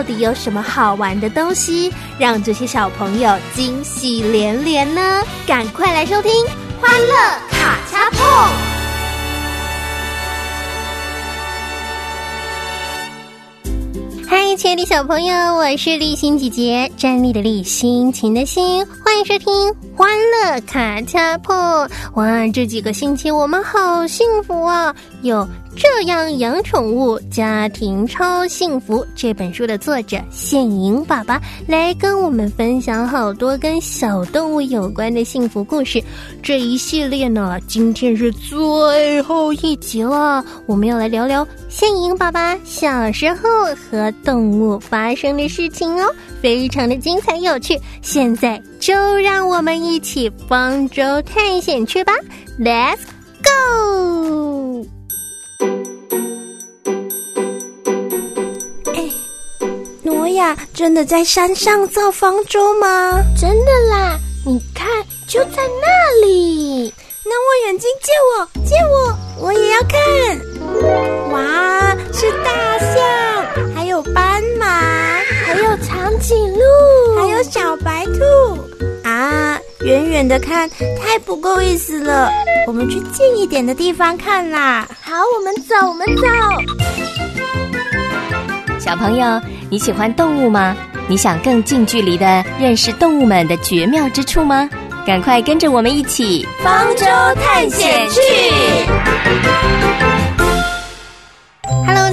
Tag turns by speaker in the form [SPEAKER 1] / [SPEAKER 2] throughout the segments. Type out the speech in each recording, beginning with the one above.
[SPEAKER 1] 到底有什么好玩的东西，让这些小朋友惊喜连连呢？赶快来收听《欢乐卡恰碰》。嗨，亲爱的小朋友，我是立心姐姐，站立的立，心情的心，欢迎收听《欢乐卡恰碰》。哇，这几个星期我们好幸福啊！有这样养宠物，家庭超幸福。这本书的作者现莹爸爸来跟我们分享好多跟小动物有关的幸福故事。这一系列呢，今天是最后一集了，我们要来聊聊现莹爸爸小时候和动物发生的事情哦，非常的精彩有趣。现在就让我们一起方舟探险去吧，Let's go！
[SPEAKER 2] 亚真的在山上造方舟吗？
[SPEAKER 3] 真的啦，你看，就在那里。
[SPEAKER 2] 那我眼睛借我，借我，我也要看。哇，是大象，还有斑马，
[SPEAKER 3] 还有长颈鹿，
[SPEAKER 2] 还有小白兔。啊，远远的看太不够意思了，我们去近一点的地方看啦。
[SPEAKER 3] 好，我们走，我们走。
[SPEAKER 4] 小朋友，你喜欢动物吗？你想更近距离的认识动物们的绝妙之处吗？赶快跟着我们一起
[SPEAKER 2] 方舟探险去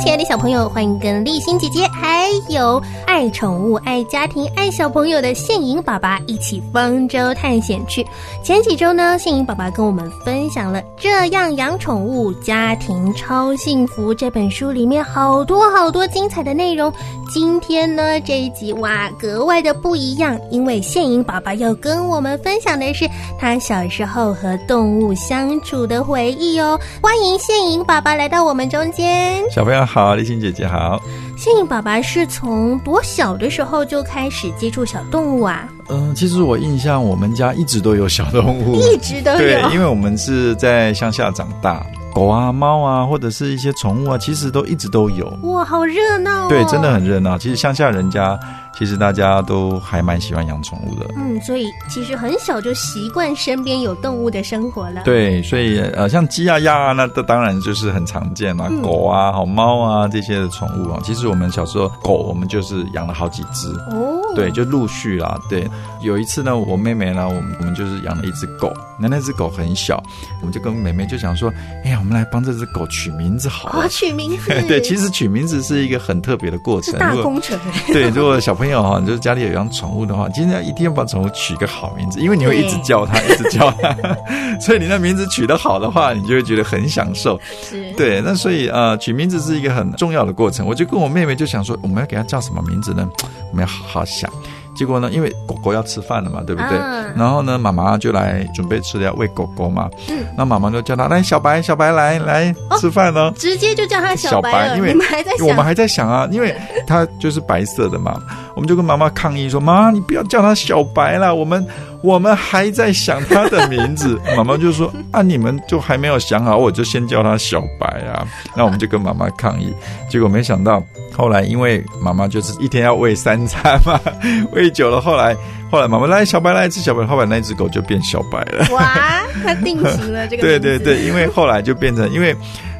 [SPEAKER 1] 亲爱的小朋友，欢迎跟立新姐姐还有爱宠物、爱家庭、爱小朋友的现莹爸爸一起方舟探险去。前几周呢，现莹爸爸跟我们分享了《这样养宠物，家庭超幸福》这本书里面好多好多精彩的内容。今天呢，这一集哇，格外的不一样，因为现莹爸爸要跟我们分享的是他小时候和动物相处的回忆哦。欢迎现莹爸爸来到我们中间。
[SPEAKER 5] 小朋友好，立新姐姐好。
[SPEAKER 1] 信颖爸爸是从多小的时候就开始接触小动物啊？
[SPEAKER 5] 嗯，其实我印象，我们家一直都有小动物，
[SPEAKER 1] 一直都有。
[SPEAKER 5] 对，因为我们是在乡下长大。狗啊、猫啊，或者是一些宠物啊，其实都一直都有。
[SPEAKER 1] 哇，好热闹！
[SPEAKER 5] 对，真的很热闹。其实乡下人家，其实大家都还蛮喜欢养宠物的。
[SPEAKER 1] 嗯，所以其实很小就习惯身边有动物的生活了。
[SPEAKER 5] 对，所以呃，像鸡啊、鸭啊，那这当然就是很常见嘛。狗啊、好猫啊这些的宠物啊，其实我们小时候狗，我们就是养了好几只。哦。对，就陆续啦。对，有一次呢，我妹妹呢，我们我们就是养了一只狗。那那只狗很小，我们就跟妹妹就想说，哎呀，我们来帮这只狗取名字好。
[SPEAKER 1] 啊，取名字。
[SPEAKER 5] 对，其实取名字是一个很特别的过程，
[SPEAKER 1] 大工程。
[SPEAKER 5] 对，如果小朋友哈，就是家里有养宠物的话，今天一定要把宠物取个好名字，因为你会一直叫它，一直叫它，所以你那名字取得好的话，你就会觉得很享受。
[SPEAKER 1] 是。
[SPEAKER 5] 对，那所以呃，取名字是一个很重要的过程。我就跟我妹妹就想说，我们要给它叫什么名字呢？我们要好好想。结果呢，因为狗狗要吃饭了嘛，对不对？然后呢，妈妈就来准备吃的要喂狗狗嘛。嗯。那妈妈就叫他来，小白，小白来来吃饭呢。
[SPEAKER 1] 直接就叫他
[SPEAKER 5] 小
[SPEAKER 1] 白，
[SPEAKER 5] 因为
[SPEAKER 1] 我们还在
[SPEAKER 5] 我们还在想啊，因为它就是白色的嘛。我们就跟妈妈抗议说：“妈，你不要叫他小白了，我们我们还在想他的名字。”妈妈就说：“啊，你们就还没有想好，我就先叫他小白啊。”那我们就跟妈妈抗议，结果没想到后来因为妈妈就是一天要喂三餐嘛，喂久了，后来后来妈妈来小白来一只小白，后来那只狗就变小白了。
[SPEAKER 1] 哇，它定型了这个。
[SPEAKER 5] 对对对，因为后来就变成因为。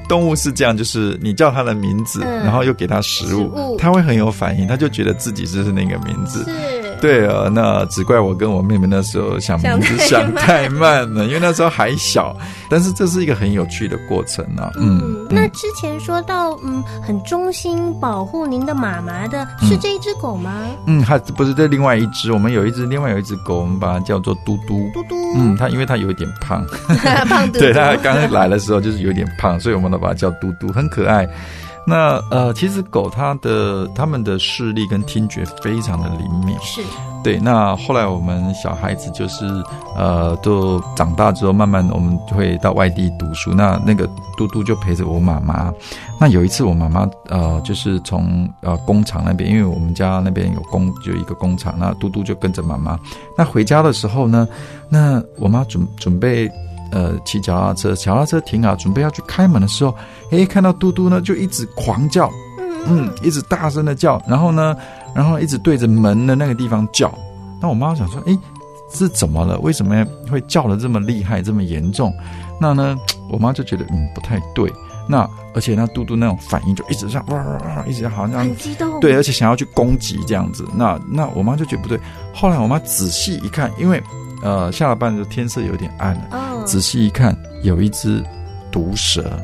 [SPEAKER 5] 动物是这样，就是你叫它的名字，然后又给它食物，它会很有反应，它就觉得自己就是那个名字。
[SPEAKER 1] 是。
[SPEAKER 5] 对啊，那只怪我跟我妹妹那时候想名字
[SPEAKER 1] 想
[SPEAKER 5] 想太慢了，因为那时候还小。但是这是一个很有趣的过程啊。嗯，
[SPEAKER 6] 嗯，那之前说到，嗯，很忠心保护您的妈妈的是这一只狗吗？
[SPEAKER 5] 嗯，它不是这另外一只，我们有一只，另外有一只狗，我们把它叫做嘟嘟。
[SPEAKER 6] 嘟嘟，
[SPEAKER 5] 嗯，它因为它有一点胖，
[SPEAKER 6] 胖嘟嘟，
[SPEAKER 5] 对，它刚来的时候就是有点胖，所以我们都把它叫嘟嘟，很可爱。那呃，其实狗它的它们的视力跟听觉非常的灵敏，
[SPEAKER 6] 是
[SPEAKER 5] 对。那后来我们小孩子就是呃，都长大之后，慢慢我们会到外地读书。那那个嘟嘟就陪着我妈妈。那有一次我妈妈呃，就是从呃工厂那边，因为我们家那边有工有一个工厂，那嘟嘟就跟着妈妈。那回家的时候呢，那我妈准准备。呃，骑脚踏车，脚踏车停好，准备要去开门的时候，诶，看到嘟嘟呢，就一直狂叫，嗯，一直大声的叫，然后呢，然后一直对着门的那个地方叫。那我妈想说，诶，是怎么了？为什么会叫的这么厉害，这么严重？那呢，我妈就觉得嗯不太对。那而且那嘟嘟那种反应就一直像哇哇哇，一直好像
[SPEAKER 6] 很激动，
[SPEAKER 5] 对，而且想要去攻击这样子。那那我妈就觉得不对。后来我妈仔细一看，因为呃下了班的时候天色有点暗了。
[SPEAKER 6] 哦
[SPEAKER 5] 仔细一看，有一只毒蛇，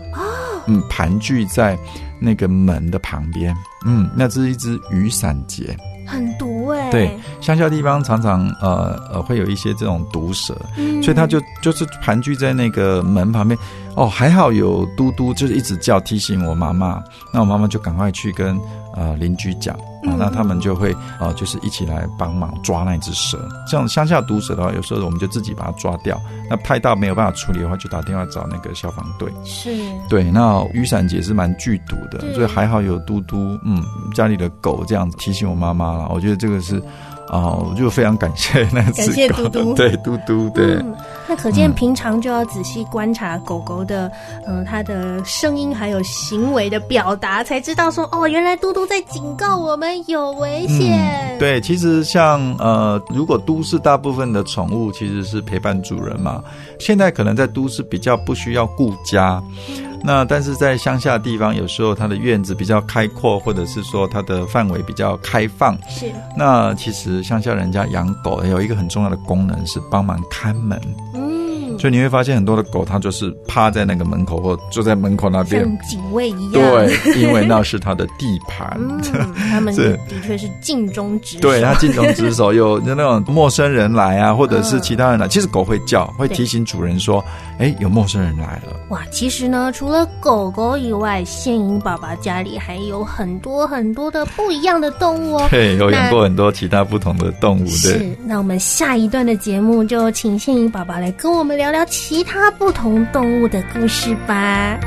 [SPEAKER 5] 嗯，盘踞在那个门的旁边，嗯，那是一只雨伞节。
[SPEAKER 6] 很毒哎，
[SPEAKER 5] 对，乡下地方常常呃呃会有一些这种毒蛇，
[SPEAKER 6] 嗯
[SPEAKER 5] 所以它就就是盘踞在那个门旁边。哦，还好有嘟嘟，就是一直叫提醒我妈妈，那我妈妈就赶快去跟呃邻居讲啊，那他们就会啊就是一起来帮忙抓那只蛇。这样乡下毒蛇的话，有时候我们就自己把它抓掉，那太大没有办法处理的话，就打电话找那个消防队。
[SPEAKER 6] 是
[SPEAKER 5] 对，那雨伞节是蛮剧毒的，所以还好有嘟嘟，嗯，家里的狗这样子提醒我妈妈了。我觉得这个是啊、我就非常感谢那只
[SPEAKER 6] 感谢
[SPEAKER 5] 狗，
[SPEAKER 6] 嘟嘟
[SPEAKER 5] 对嘟嘟，对。
[SPEAKER 6] 嗯，那可见平常就要仔细观察狗狗的，嗯、它的声音还有行为的表达，才知道说，哦，原来嘟嘟在警告我们有危险。
[SPEAKER 5] 嗯，对，其实像呃，如果都市大部分的宠物其实是陪伴主人嘛，现在可能在都市比较不需要顾家。那但是在乡下地方，有时候它的院子比较开阔，或者是说它的范围比较开放。
[SPEAKER 6] 是，
[SPEAKER 5] 那其实乡下人家养狗有一个很重要的功能是帮忙看门，
[SPEAKER 6] 嗯，
[SPEAKER 5] 所以你会发现很多的狗它就是趴在那个门口或坐在门口那边，
[SPEAKER 6] 像警卫一样。
[SPEAKER 5] 对，因为那是它的地盘。
[SPEAKER 6] 嗯，他们
[SPEAKER 5] 是
[SPEAKER 6] 的确是尽忠职守。
[SPEAKER 5] 对他尽忠职守，有有那种陌生人来啊，或者是其他人来，其实狗会叫，会提醒主人说：“哎，有陌生人来了。
[SPEAKER 6] 哇，其实呢，除了狗狗以外，宪英爸爸家里还有很多很多的不一样的动物哦”。
[SPEAKER 5] 对，有养过很多其他不同的动物，对。
[SPEAKER 6] 是，那我们下一段的节目就请宪英爸爸来跟我们聊聊其他不同动物的故事吧。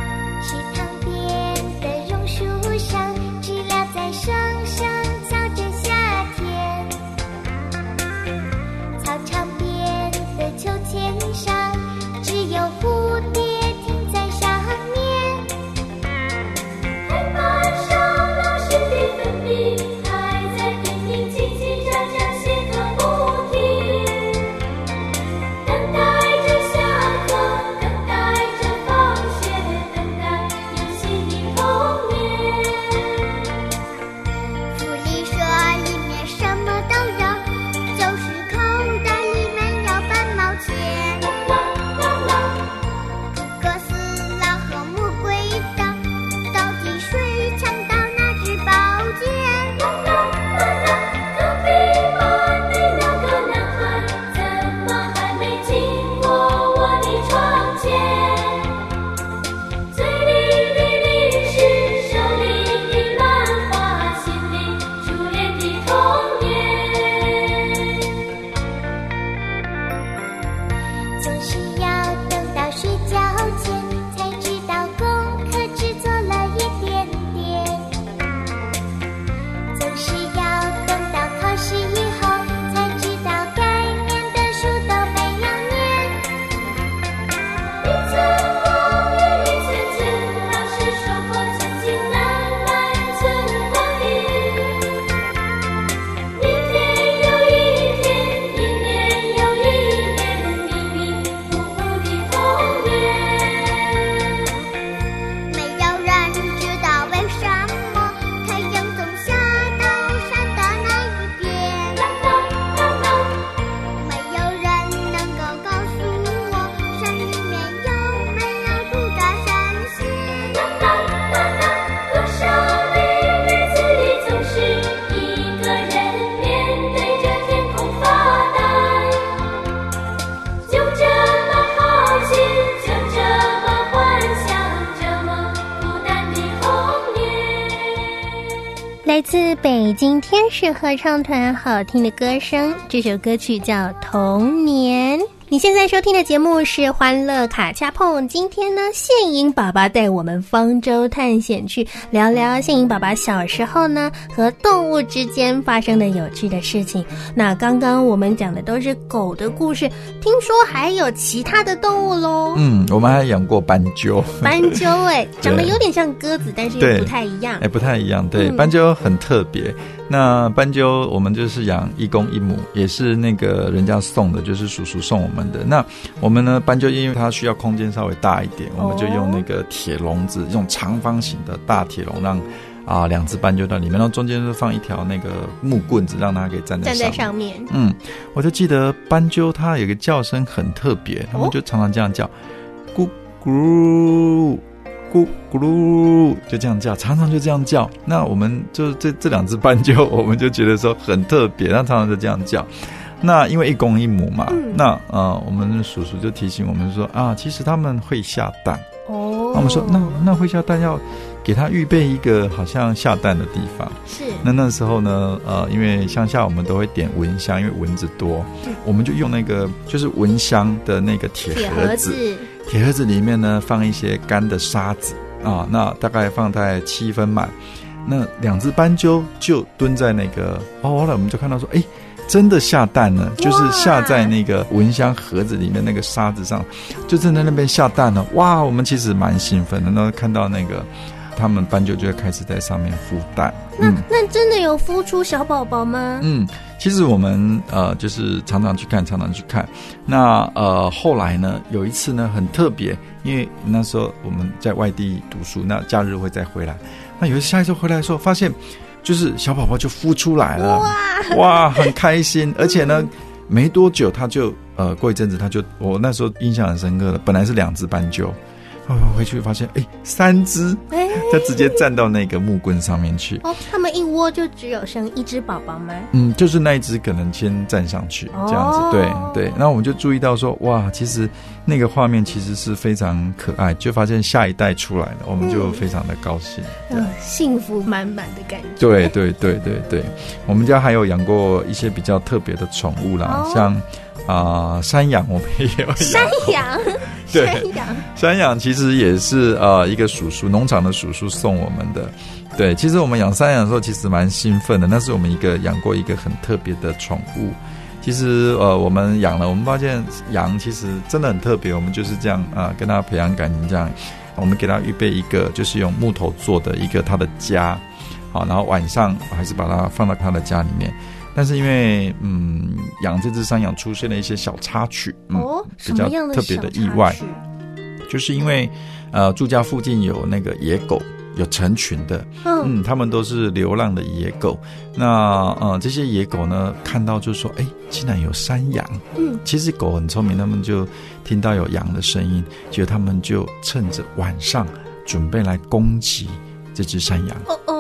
[SPEAKER 1] 来自北京天使合唱团好听的歌声，这首歌曲叫《童年》。你现在收听的节目是《欢乐卡恰碰》，今天呢，现英爸爸带我们方舟探险去聊聊现英爸爸小时候呢和动物之间发生的有趣的事情。那刚刚我们讲的都是狗的故事，听说还有其他的动物喽？
[SPEAKER 5] 嗯，我们还养过斑鸠，
[SPEAKER 1] 斑鸠哎，长得有点像鸽子，但是又不太一样。
[SPEAKER 5] 哎，不太一样。对，
[SPEAKER 1] 嗯
[SPEAKER 5] 斑鸠很特别。那斑鸠我们就是养一公一母，也是那个人家送的，就是叔叔送我们的。那我们呢，斑鸠因为它需要空间稍微大一点，我们就用那个铁笼子，用长方形的大铁笼让。啊，两只斑鸠到里面，然后中间就放一条那个木棍子，让它可以站在
[SPEAKER 1] 站在
[SPEAKER 5] 上面。
[SPEAKER 1] 上面，
[SPEAKER 5] 嗯，我就记得斑鸠它有个叫声很特别，它们就常常这样叫，咕咕咕咕噜，就这样叫，常常就这样叫。那我们就这这两只斑鸠，我们就觉得说很特别，那常常就这样叫。那因为一公一母嘛，
[SPEAKER 1] 嗯
[SPEAKER 5] 那呃，我们叔叔就提醒我们说啊，其实他们会下蛋。
[SPEAKER 1] 哦
[SPEAKER 5] 那我们说，那那会下蛋要给他预备一个好像下蛋的地方。
[SPEAKER 1] 是
[SPEAKER 5] 那那时候呢，呃，因为乡下我们都会点蚊香，因为蚊子多，我们就用那个就是蚊香的那个铁
[SPEAKER 1] 铁
[SPEAKER 5] 盒子，
[SPEAKER 1] 盒子，
[SPEAKER 5] 铁盒子里面呢放一些干的沙子啊，那大概放在七分满。那两只斑鸠就蹲在那个哦，后来我们就看到说，哎，真的下蛋了，就是下在那个蚊香盒子里面那个沙子上，就正在那边下蛋了。哇，我们其实蛮兴奋的，那看到那个他们斑鸠就会开始在上面孵蛋。
[SPEAKER 1] 那那真的有孵出小宝宝吗？
[SPEAKER 5] 嗯，其实我们呃就是常常去看，常常去看。那呃后来呢，有一次呢很特别，因为那时候我们在外地读书，那假日会再回来。那有一次下一次回来的时候，发现就是小宝宝就孵出来了，哇很开心，而且呢。没多久，他就呃，过一阵子他就，我那时候印象很深刻的，本来是两只斑鸠，回去发现，哎，三只，
[SPEAKER 1] 哎，
[SPEAKER 5] 它直接站到那个木棍上面去。
[SPEAKER 1] 哦，它们一窝就只有生一只宝宝吗？
[SPEAKER 5] 嗯，就是那一只可能先站上去这样子，
[SPEAKER 1] 哦
[SPEAKER 5] 对对。那我们就注意到说，哇，其实那个画面其实是非常可爱，就发现下一代出来了，我们就非常的高兴。
[SPEAKER 1] 嗯，幸福满满的感觉。
[SPEAKER 5] 对对对对对，我们家还有养过一些比较特别的宠物啦，
[SPEAKER 1] 哦
[SPEAKER 5] 像啊、山羊，我们也有养。
[SPEAKER 1] 山羊，
[SPEAKER 5] 对
[SPEAKER 1] 山羊，
[SPEAKER 5] 山羊其实也是呃一个叔叔，农场的叔叔送我们的。对，其实我们养山羊的时候，其实蛮兴奋的。那是我们一个养过一个很特别的宠物。其实呃，我们养了，我们发现羊其实真的很特别。我们就是这样啊、跟它培养感情，这样我们给它预备一个就是用木头做的一个它的家，好，然后晚上还是把它放到它的家里面。但是因为嗯，养这只山羊出现了一些小插曲，嗯，
[SPEAKER 1] 哦，
[SPEAKER 5] 比较特别的意外。就是因为呃住家附近有那个野狗，有成群的，
[SPEAKER 1] 嗯，
[SPEAKER 5] 嗯，他们都是流浪的野狗。那呃这些野狗呢，看到就说，哎，竟然有山羊。
[SPEAKER 1] 嗯，
[SPEAKER 5] 其实狗很聪明，他们就听到有羊的声音，结果他们就趁着晚上准备来攻击这只山羊。
[SPEAKER 1] 哦哦，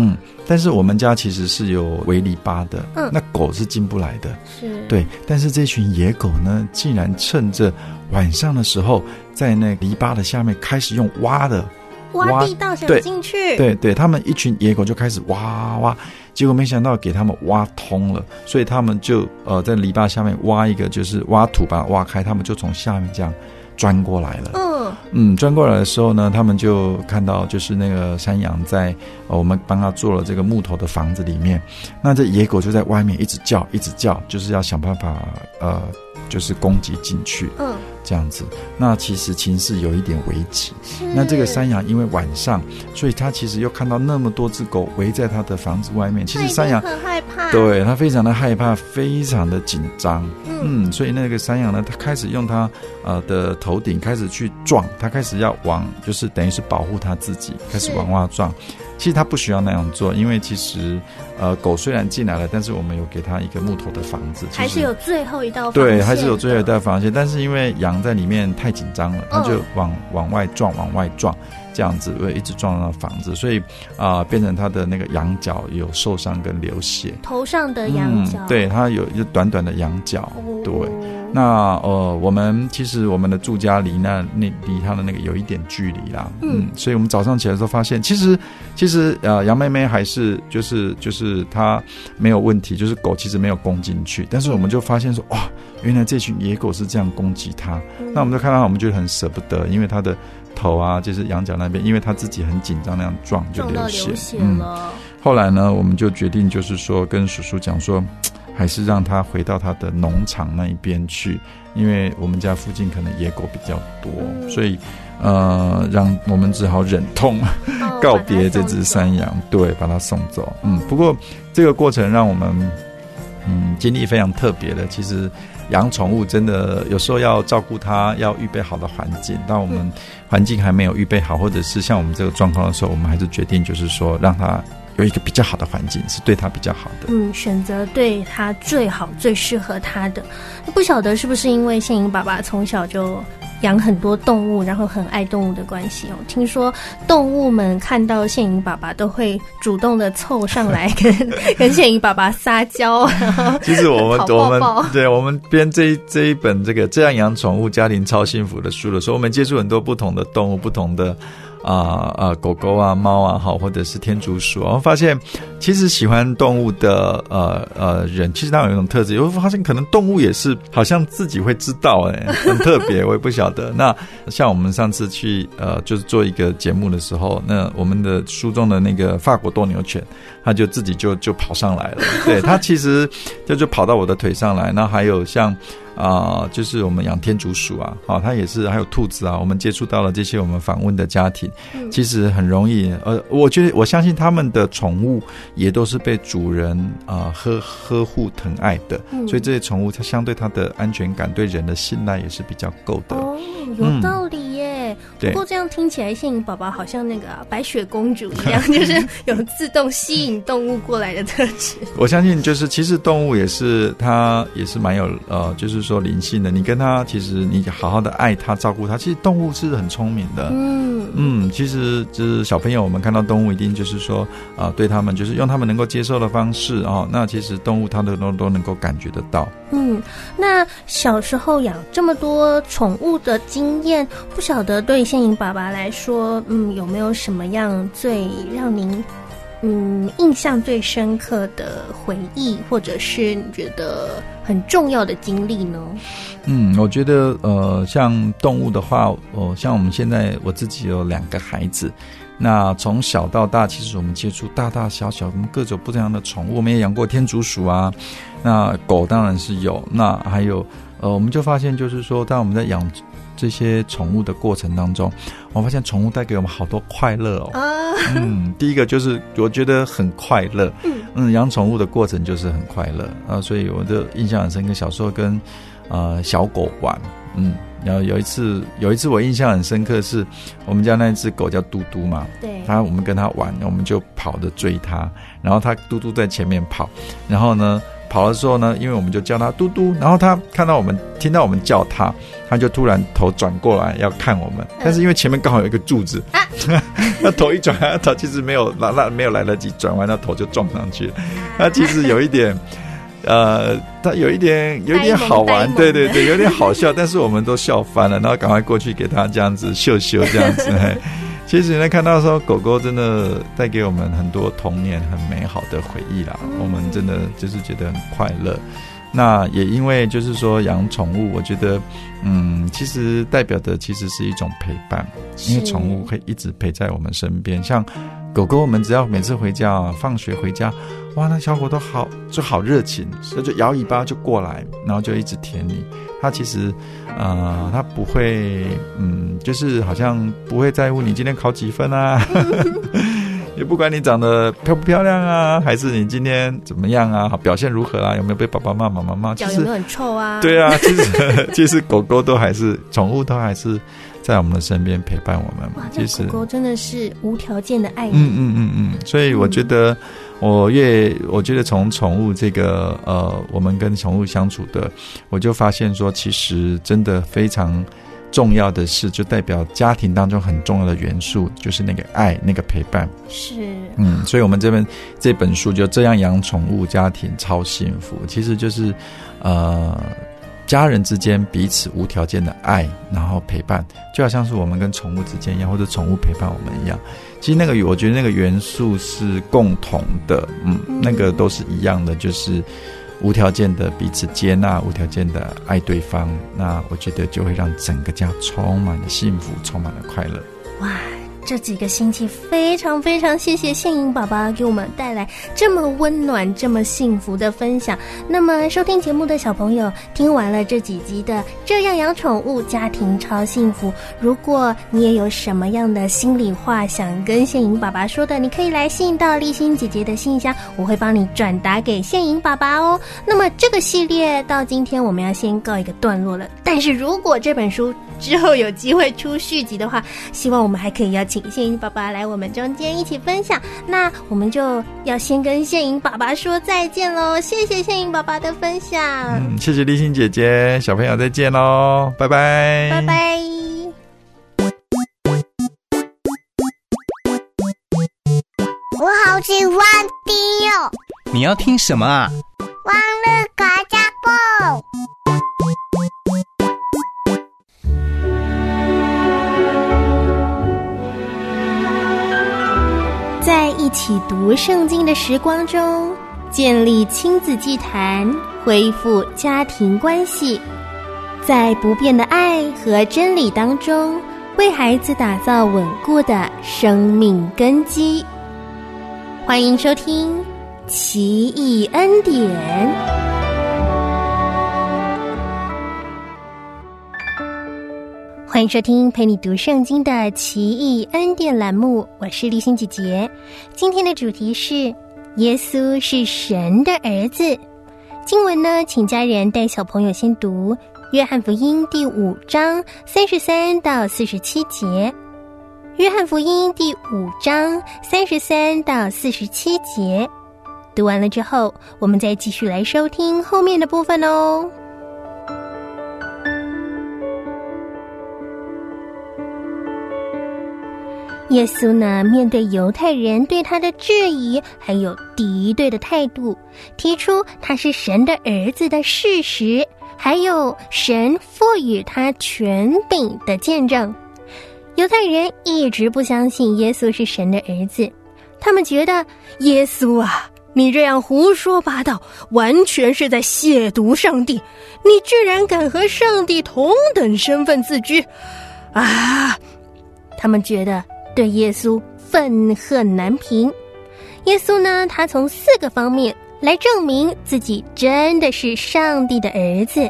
[SPEAKER 5] 嗯，但是我们家其实是有围篱笆的，
[SPEAKER 1] 嗯
[SPEAKER 5] 那狗是进不来的。
[SPEAKER 1] 是，
[SPEAKER 5] 对，但是这群野狗呢，竟然趁着晚上的时候，在那篱笆的下面开始用挖的，
[SPEAKER 1] 挖
[SPEAKER 5] 挖
[SPEAKER 1] 地道想进去，，
[SPEAKER 5] 对对，他们一群野狗就开始挖挖，结果没想到给他们挖通了，所以他们就呃在篱笆下面挖一个，就是挖土把它挖开，他们就从下面这样钻过来了。
[SPEAKER 1] 嗯，
[SPEAKER 5] 嗯，转过来的时候呢，他们就看到就是那个山羊在、我们帮他做了这个木头的房子里面，那这野狗就在外面一直叫，一直叫，就是要想办法呃，就是攻击进去
[SPEAKER 1] 嗯，
[SPEAKER 5] 这样子。那其实情势有一点危急。
[SPEAKER 1] 是
[SPEAKER 5] 那这个山羊因为晚上，所以他其实又看到那么多只狗围在他的房子外面，其实山羊
[SPEAKER 1] 很害怕，，
[SPEAKER 5] 对他非常的害怕，非常的紧张。
[SPEAKER 1] 嗯，
[SPEAKER 5] 嗯，所以那个山羊呢，他开始用它呃的头顶开始去撞，它开始要往就是等于是保护它自己，开始往外撞。其实它不需要那样做，因为其实呃狗虽然进来了，但是我们有给它一个木头的房子，
[SPEAKER 1] 还是有最后一道防
[SPEAKER 5] 对，还是有最后一道防线，但是因为羊在里面太紧张了，它就
[SPEAKER 1] 嗯
[SPEAKER 5] 往往外撞，往外撞，这样子会一直撞到房子，所以啊、变成它的那个羊角有受伤跟流血。
[SPEAKER 1] 头上的羊角，
[SPEAKER 5] 嗯，对，它有一个短短的羊角，
[SPEAKER 1] 哦，
[SPEAKER 5] 对。那呃，我们其实我们的住家离那那离他的那个有一点距离啦，嗯，所以我们早上起来的时候发现，其实其实呃，杨妹妹还是就是就是她没有问题，就是狗其实没有攻进去，但是我们就发现说，哇，原来这群野狗是这样攻击它，那我们就看到，我们就很舍不得，因为它的头啊，就是羊角那边，因为它自己很紧张那样撞就
[SPEAKER 1] 流血。
[SPEAKER 5] 嗯。后来呢，我们就决定就是说跟叔叔讲说，还是让他回到他的农场那一边去，因为我们家附近可能野狗比较多，所以呃，让我们只好忍痛
[SPEAKER 1] 哦
[SPEAKER 5] 告别这只山羊，对，把它送走。嗯，不过这个过程让我们嗯经历非常特别的，其实。养宠物真的有时候要照顾它，要预备好的环境。当我们环境还没有预备好，或者是像我们这个状况的时候，我们还是决定就是说让它有一个比较好的环境，是对他比较好的。
[SPEAKER 1] 嗯，选择对他最好、最适合他的。不晓得是不是因为宪颖爸爸从小就养很多动物，然后很爱动物的关系哦。听说动物们看到宪颖爸爸都会主动的凑上来 跟 跟宪颖爸爸撒娇。
[SPEAKER 5] 其实我们
[SPEAKER 1] 讨
[SPEAKER 5] 我们对我们编这一这一本这个这样养宠物家庭超幸福的书的时候，我们接触很多不同的动物，不同的。啊啊、狗狗啊，猫啊，好，或者是天竺鼠，然后发现其实喜欢动物的呃呃人，其实他有一种特质，有发现可能动物也是好像自己会知道、哎，很特别，我也不晓得。那像我们上次去呃，就是做一个节目的时候，那我们的书中的那个法国斗牛犬，它就自己就就跑上来了，对，它其实就就跑到我的腿上来，那还有像。啊、就是我们养天竺鼠啊，好、它也是还有兔子啊，我们接触到了这些我们访问的家庭，其实很容易。呃，我觉得我相信他们的宠物也都是被主人啊、呵呵护疼爱的，所以这些宠物它相对它的安全感对人的信赖也是比较够的。
[SPEAKER 1] 哦，有道理耶。不过这样听起来，宪颖宝宝好像那个啊、白雪公主一样，就是有自动吸引动物过来的特质。
[SPEAKER 5] 我相信，就是其实动物也是它也是蛮有呃，就是说灵性的。你跟他其实你好好的爱他、照顾他，其实动物是很聪明的。
[SPEAKER 1] 嗯
[SPEAKER 5] 嗯，其实就是小朋友，我们看到动物一定就是说啊、对他们就是用他们能够接受的方式哦。那其实动物它都都都能够感觉得到。
[SPEAKER 1] 嗯，那小时候养这么多宠物的经验，不晓得对现颖爸爸来说，嗯，有没有什么样最让您嗯印象最深刻的回忆，或者是你觉得很重要的经历呢？
[SPEAKER 5] 嗯，我觉得呃，像动物的话，哦、像我们现在我自己有两个孩子，那从小到大，其实我们接触大大小小，我们各种不同的宠物，我们也养过天竺鼠啊，那狗当然是有，那还有呃，我们就发现就是说，当我们在养这些宠物的过程当中，我发现宠物带给我们好多快乐哦。
[SPEAKER 1] 啊，
[SPEAKER 5] 嗯，第一个就是我觉得很快乐，嗯，养宠物的过程就是很快乐。啊，所以我的印象很深刻。小时候跟呃小狗玩，嗯，然后有一次有一次我印象很深刻是，我们家那只狗叫嘟嘟嘛，
[SPEAKER 1] 对，
[SPEAKER 5] 它我们跟它玩，我们就跑着追它，然后它嘟嘟在前面跑，然后呢跑的时候呢，因为我们就叫他嘟嘟，然后他看到我们听到我们叫他，他就突然头转过来要看我们，但是因为前面刚好有一个柱子，那头一转，他其实没有来来没有来得及转弯，那头就撞上去。了，它其实有一点。呃，他有一点有一点好玩，对对对，有点好笑，但是我们都笑翻了，然后赶快过去给他这样子秀秀这样子。嘿其实呢，看到说狗狗真的带给我们很多童年很美好的回忆啦，我们真的就是觉得很快乐。那也因为就是说养宠物，我觉得，嗯，其实代表的其实是一种陪伴，因为宠物会一直陪在我们身边。像狗狗，我们只要每次回家啊，放学回家，哇，那小狗都好就好热情，它就摇尾巴就过来，然后就一直舔你。它其实，呃，它不会，嗯，就是好像不会在乎你今天考几分啊，也不管你长得漂不漂亮啊，还是你今天怎么样啊，表现如何啊，有没有被爸爸妈妈妈妈？其实
[SPEAKER 1] 脚有没有很臭啊？
[SPEAKER 5] 对啊，其实 其实狗狗都还是宠物都还是在我们的身边陪伴我们
[SPEAKER 1] 哇，。那
[SPEAKER 5] 其实，
[SPEAKER 1] 狗狗真的是无条件的爱你。
[SPEAKER 5] 嗯嗯嗯嗯，所以我觉得，我越我觉得从宠物这个呃，我们跟宠物相处的，我就发现说，其实真的非常重要的是，就代表家庭当中很重要的元素，就是那个爱，那个陪伴。
[SPEAKER 1] 是，
[SPEAKER 5] 嗯，所以我们这边这本书就这样养宠物，家庭超幸福，其实就是呃。家人之间彼此无条件的爱，然后陪伴，就好像是我们跟宠物之间一样，或者宠物陪伴我们一样。其实那个，我觉得那个元素是共同的，嗯，那个都是一样的，就是无条件的彼此接纳，无条件的爱对方。那我觉得就会让整个家充满了幸福，充满了快乐。
[SPEAKER 1] 哇！这几个星期非常非常谢谢宪颖宝宝给我们带来这么温暖、这么幸福的分享。那么，收听节目的小朋友，听完了这几集的《这样养宠物，家庭超幸福》，如果你也有什么样的心里话想跟宪颖爸爸说的，你可以来信到立心姐姐的信箱，我会帮你转达给宪颖爸爸哦。那么，这个系列到今天我们要先告一个段落了。但是如果这本书 之后有机会出续集的话，希望我们还可以邀请谢颖爸爸来我们中间一起分享。那我们就要先跟谢颖爸爸说再见喽，谢谢谢颖爸爸的分享，
[SPEAKER 5] 嗯，谢谢立新姐姐，小朋友再见喽，拜拜，
[SPEAKER 1] 拜拜。
[SPEAKER 7] 我好喜欢听哟，
[SPEAKER 8] 你要听什么啊？
[SPEAKER 1] 起读圣经的时光中，建立亲子祭坛，恢复家庭关系，在不变的爱和真理当中，为孩子打造稳固的生命根基。欢迎收听《奇异恩典》。欢迎收听陪你读圣经的奇异恩典栏目，我是丽心姐姐。今天的主题是耶稣是神的儿子。经文呢，请家人带小朋友先读《约翰福音》第五章三十三到四十七节。《约翰福音》第五章三十三到四十七节，读完了之后，我们再继续来收听后面的部分哦。耶稣呢，面对犹太人对他的质疑，还有敌对的态度，提出他是神的儿子的事实，还有神赋予他权柄的见证。犹太人一直不相信耶稣是神的儿子，他们觉得耶稣啊，你这样胡说八道，完全是在亵渎上帝，你居然敢和上帝同等身份自居，啊！他们觉得。对耶稣愤恨难平，耶稣呢？他从四个方面来证明自己真的是上帝的儿子。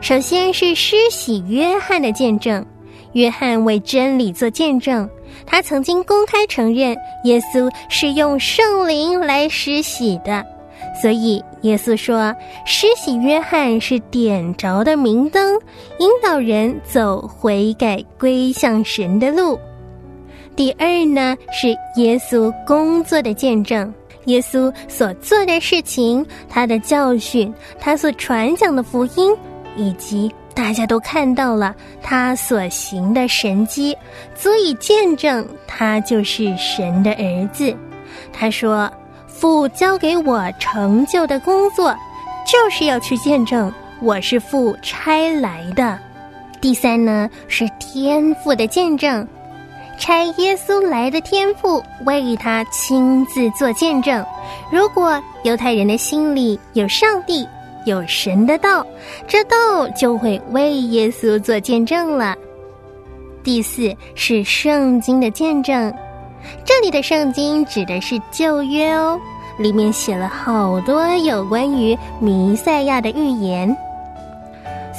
[SPEAKER 1] 首先是施洗约翰的见证，约翰为真理做见证，他曾经公开承认耶稣是用圣灵来施洗的，所以耶稣说，施洗约翰是点着的明灯，引导人走悔改归向神的路。第二呢，是耶稣工作的见证，耶稣所做的事情，他的教训，他所传讲的福音，以及大家都看到了他所行的神迹，足以见证他就是神的儿子。他说：“父交给我成就的工作，就是要去见证我是父差来的。”第三呢，是天父的见证。差耶稣来的天赋为他亲自做见证。如果犹太人的心里有上帝、有神的道，这道就会为耶稣做见证了。第四是圣经的见证，这里的圣经指的是旧约哦，里面写了好多有关于弥赛亚的预言。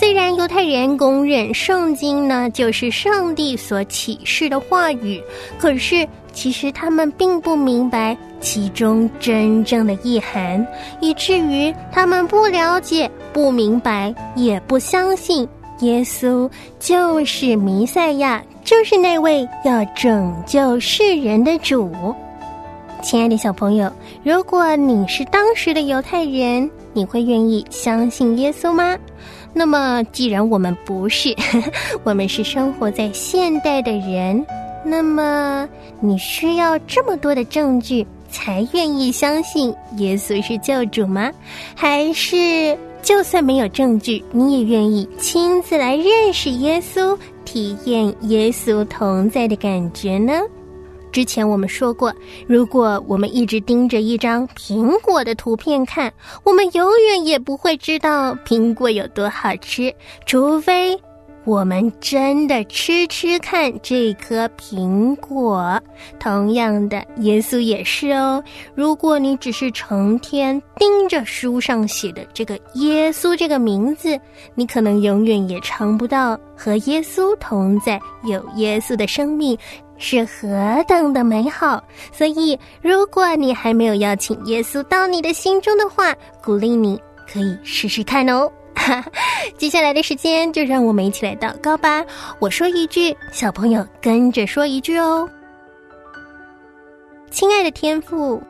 [SPEAKER 1] 虽然犹太人公认圣经呢就是上帝所启示的话语，可是其实他们并不明白其中真正的意涵，以至于他们不了解、不明白，也不相信耶稣就是弥赛亚，就是那位要拯救世人的主。亲爱的小朋友，如果你是当时的犹太人，你会愿意相信耶稣吗？那么，既然我们不是，我们是生活在现代的人，那么你需要这么多的证据才愿意相信耶稣是救主吗？还是就算没有证据，你也愿意亲自来认识耶稣，体验耶稣同在的感觉呢？之前我们说过，如果我们一直盯着一张苹果的图片看，我们永远也不会知道苹果有多好吃，除非。我们真的吃吃看这颗苹果。同样的，耶稣也是哦。如果你只是成天盯着书上写的这个耶稣这个名字，你可能永远也尝不到和耶稣同在、有耶稣的生命是何等的美好。所以，如果你还没有邀请耶稣到你的心中的话，鼓励你可以试试看哦。接下来的时间，就让我们一起来祷告吧。我说一句，小朋友跟着说一句哦。亲爱的天父，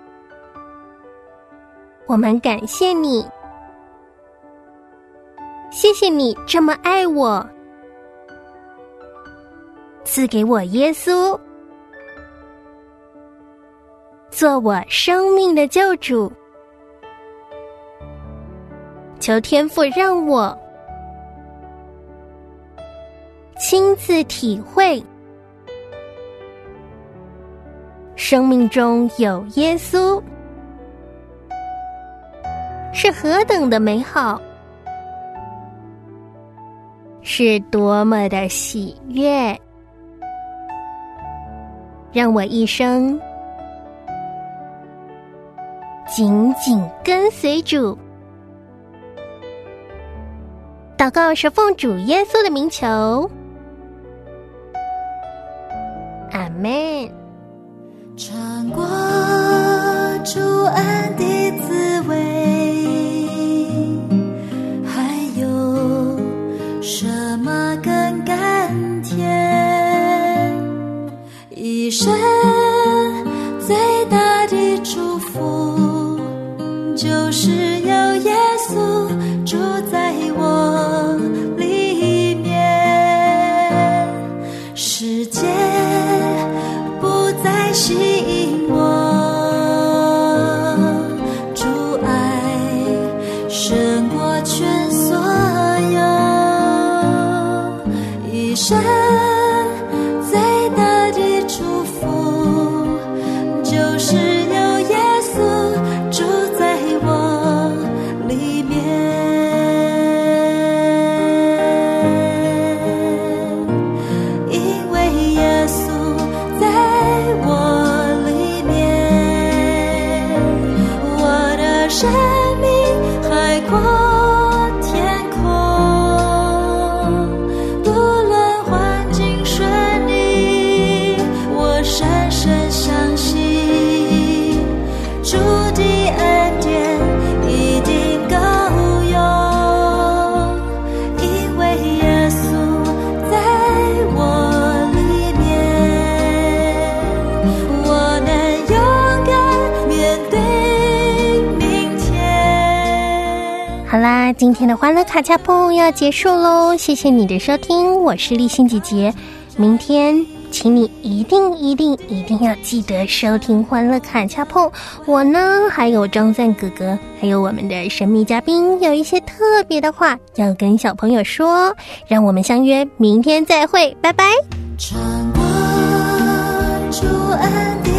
[SPEAKER 1] 我们感谢你，谢谢你这么爱我，赐给我耶稣，做我生命的救主。求天父让我亲自体会，生命中有耶稣是何等的美好，是多么的喜悦，让我一生紧紧跟随主。祷告是奉主耶稣的名求，阿门。
[SPEAKER 8] 穿过主恩的子人最大的祝福，就是
[SPEAKER 1] 今天的欢乐卡恰碰要结束喽，谢谢你的收听，我是立新姐姐。明天，请你一定一定一定要记得收听欢乐卡恰碰。我呢，还有张赞哥哥，还有我们的神秘嘉宾，有一些特别的话要跟小朋友说，让我们相约明天再会，拜拜。
[SPEAKER 8] 穿过主恩的